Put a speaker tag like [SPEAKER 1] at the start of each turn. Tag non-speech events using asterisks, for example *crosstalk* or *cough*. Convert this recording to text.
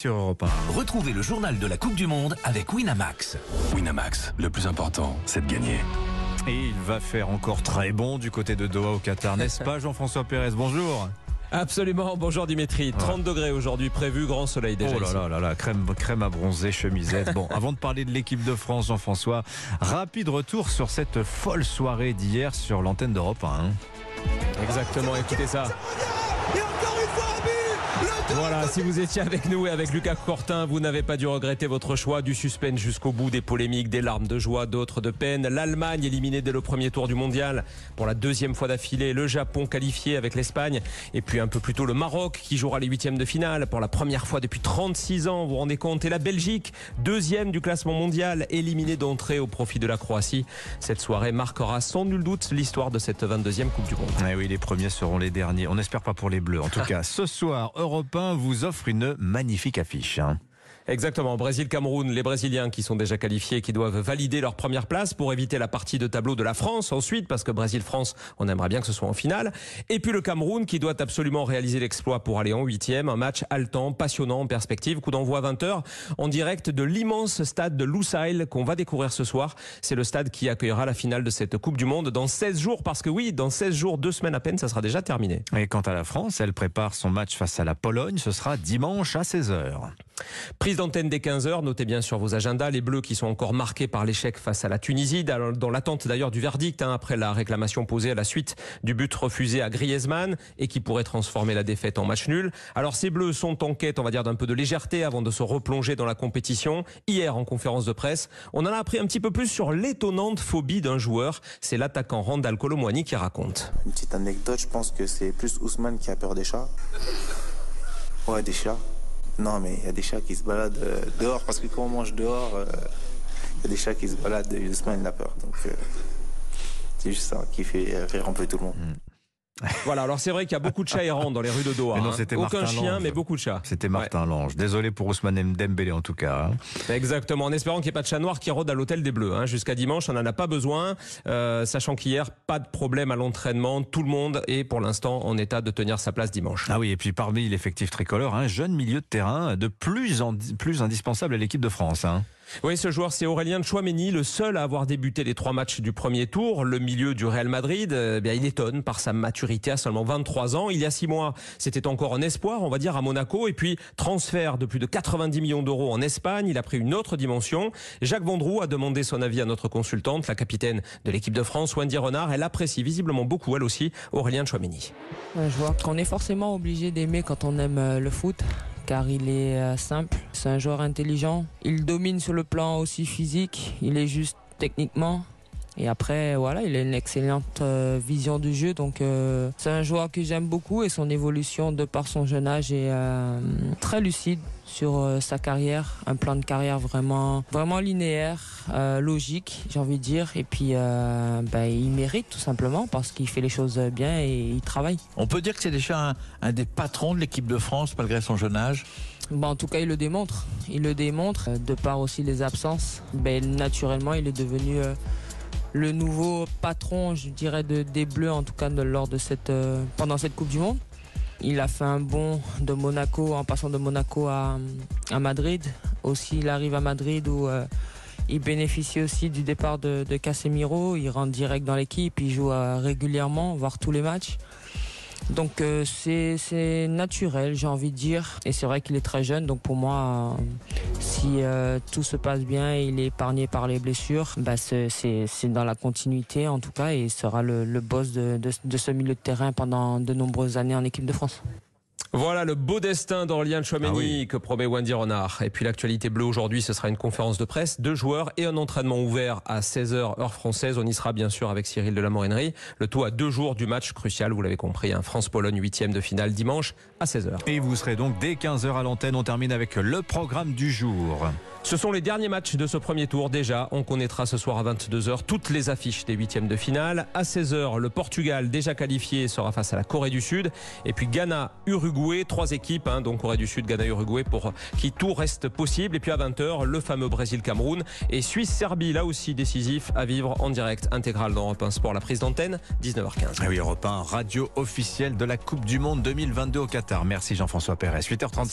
[SPEAKER 1] sur Europe 1.
[SPEAKER 2] Retrouvez le journal de la Coupe du Monde avec Winamax.
[SPEAKER 3] Winamax, le plus important, c'est de gagner.
[SPEAKER 1] Et il va faire encore très bon du côté de Doha au Qatar, n'est-ce *laughs* pas Jean-François Pérez? Bonjour.
[SPEAKER 4] Absolument, bonjour Dimitri. 30 degrés aujourd'hui prévu, grand soleil déjà.
[SPEAKER 1] Oh là
[SPEAKER 4] ici.
[SPEAKER 1] là là là, crème, crème à bronzer, chemisette. Bon, avant de parler de l'équipe de France, Jean-François, rapide retour sur cette folle soirée d'hier sur l'antenne d'Europe 1. hein.
[SPEAKER 4] Exactement, écoutez ça. Voilà, si vous étiez avec nous et avec Lucas Cortin, vous n'avez pas dû regretter votre choix. Du suspense jusqu'au bout, des polémiques, des larmes de joie, d'autres de peine. L'Allemagne éliminée dès le premier tour du mondial pour la deuxième fois d'affilée. Le Japon qualifié avec l'Espagne. Et puis un peu plus tôt, le Maroc qui jouera les huitièmes de finale pour la première fois depuis 36 ans. Vous vous rendez compte Et la Belgique, deuxième du classement mondial, éliminée d'entrée au profit de la Croatie. Cette soirée marquera sans nul doute l'histoire de cette 22e Coupe du Monde.
[SPEAKER 1] Eh oui, les premiers seront les derniers. On n'espère pas pour les Bleus. En tout *laughs* cas, ce soir, Europe 1 vous offre une magnifique affiche. hein.
[SPEAKER 4] Exactement. Brésil-Cameroun, les Brésiliens qui sont déjà qualifiés, qui doivent valider leur première place pour éviter la partie de tableau de la France ensuite, parce que Brésil-France, on aimerait bien que ce soit en finale. Et puis le Cameroun qui doit absolument réaliser l'exploit pour aller en huitième. Un match haletant, passionnant en perspective. Coup d'envoi à 20h en direct de l'immense stade de Lusail qu'on va découvrir ce soir. C'est le stade qui accueillera la finale de cette Coupe du Monde dans 16 jours, parce que oui, dans 16 jours, deux semaines à peine, ça sera déjà terminé.
[SPEAKER 1] Et quant à la France, elle prépare son match face à la Pologne. Ce sera dimanche à 16h.
[SPEAKER 4] Prise d'antenne dès 15h, notez bien sur vos agendas les Bleus qui sont encore marqués par l'échec face à la Tunisie, dans dans l'attente d'ailleurs du verdict hein, après la réclamation posée à la suite du but refusé à Griezmann et qui pourrait transformer la défaite en match nul. Alors ces Bleus sont en quête, on va dire, d'un peu de légèreté avant de se replonger dans la compétition. Hier, en conférence de presse, on en a appris un petit peu plus sur l'étonnante phobie d'un joueur. C'est l'attaquant Randall Colomwani qui raconte.
[SPEAKER 5] Une petite anecdote, je pense que c'est plus Ousmane qui a peur des chats. Ouais, des chats. Non, mais il y a des chats qui se baladent euh, dehors, parce que quand on mange dehors, euh, il y a des chats qui se baladent et Ousmane il a peur. Donc, euh, c'est juste ça qui fait rire tout le monde. *laughs*
[SPEAKER 4] Voilà, alors c'est vrai qu'il y a beaucoup de chats errants dans les rues de Doha.
[SPEAKER 1] Mais non,
[SPEAKER 4] hein. Aucun
[SPEAKER 1] Martin
[SPEAKER 4] chien,
[SPEAKER 1] Lange.
[SPEAKER 4] mais beaucoup de chats.
[SPEAKER 1] C'était Martin Lange. Désolé pour Ousmane Dembélé en tout cas. hein.
[SPEAKER 4] Exactement, en espérant qu'il n'y ait pas de chat noir qui rôde à l'hôtel des Bleus. hein. Jusqu'à dimanche, on n'en a pas besoin, euh, sachant qu'hier, pas de problème à l'entraînement. Tout le monde est pour l'instant en état de tenir sa place dimanche.
[SPEAKER 1] Ah oui, et puis parmi l'effectif tricolore, un jeune milieu de terrain de plus, en- plus indispensable à l'équipe de France.
[SPEAKER 4] Oui, ce joueur, c'est Aurélien Chouameni, le seul à avoir débuté les trois matchs du premier tour. Le milieu du Real Madrid, euh, bien, il étonne par sa maturité à seulement 23 ans. Il y a six mois, c'était encore un espoir, on va dire, à Monaco. Et puis, transfert de plus de 90 millions d'euros en Espagne. Il a pris une autre dimension. Jacques Vendroux a demandé son avis à notre consultante, la capitaine de l'équipe de France, Wendy Renard. Elle apprécie visiblement beaucoup, elle aussi, Aurélien Chouameni.
[SPEAKER 6] Un joueur qu'on est forcément obligé d'aimer quand on aime euh, le foot, car il est euh, simple, c'est un joueur intelligent, il domine sur le plan aussi physique, il est juste techniquement. Et après, voilà, il a une excellente euh, vision du jeu. Donc, euh, c'est un joueur que j'aime beaucoup et son évolution, de par son jeune âge, est euh, très lucide sur euh, sa carrière. Un plan de carrière vraiment, vraiment linéaire, euh, logique, j'ai envie de dire. Et puis, euh, ben, il mérite tout simplement parce qu'il fait les choses bien et il travaille.
[SPEAKER 7] On peut dire que c'est déjà un, un des patrons de l'équipe de France malgré son jeune âge?
[SPEAKER 6] En tout cas, il le démontre. Il le démontre. De par aussi les absences, ben, naturellement, il est devenu le nouveau patron, je dirais, de, des Bleus, en tout cas lors de cette, euh, pendant cette Coupe du Monde. Il a fait un bond de Monaco en passant de Monaco à, Madrid. Aussi, il arrive à Madrid où euh, il bénéficie aussi du départ de, de Casemiro. Il rentre direct dans l'équipe, il joue euh, régulièrement, voire tous les matchs. Donc euh, c'est naturel, j'ai envie de dire. Et c'est vrai qu'il est très jeune, donc pour moi, euh, si euh, tout se passe bien et il est épargné par les blessures, bah c'est dans la continuité en tout cas et il sera le, boss de ce milieu de terrain pendant de nombreuses années en équipe de France.
[SPEAKER 4] Voilà le beau destin d'Aurélien Chouameni
[SPEAKER 1] Ah oui.
[SPEAKER 4] que promet Wendy Renard. Et puis l'actualité bleue aujourd'hui, ce sera une conférence de presse, deux joueurs et un entraînement ouvert à 16h heure française. On y sera bien sûr avec Cyril de la Morinerie. Le tout à deux jours du match crucial, vous l'avez compris, un France-Pologne huitième de finale dimanche à 16h.
[SPEAKER 1] Et vous serez donc dès 15h à l'antenne. On termine avec le programme du jour.
[SPEAKER 4] Ce sont les derniers matchs de ce premier tour déjà. On connaîtra ce soir à 22h toutes les affiches des huitièmes de finale. À 16h, le Portugal déjà qualifié sera face à la Corée du Sud. Et puis Ghana, Uruguay, trois équipes, hein, donc Corée du Sud, Ghana, Uruguay, pour qui tout reste possible. Et puis à 20h, le fameux Brésil-Cameroun et Suisse-Serbie, là aussi décisif à vivre en direct intégral dans Europe 1 Sport. La prise d'antenne, 19h15.
[SPEAKER 1] Ah oui, Europe 1, radio officielle de la Coupe du Monde 2022 au Qatar. Merci Jean-François Pérez. 8h30.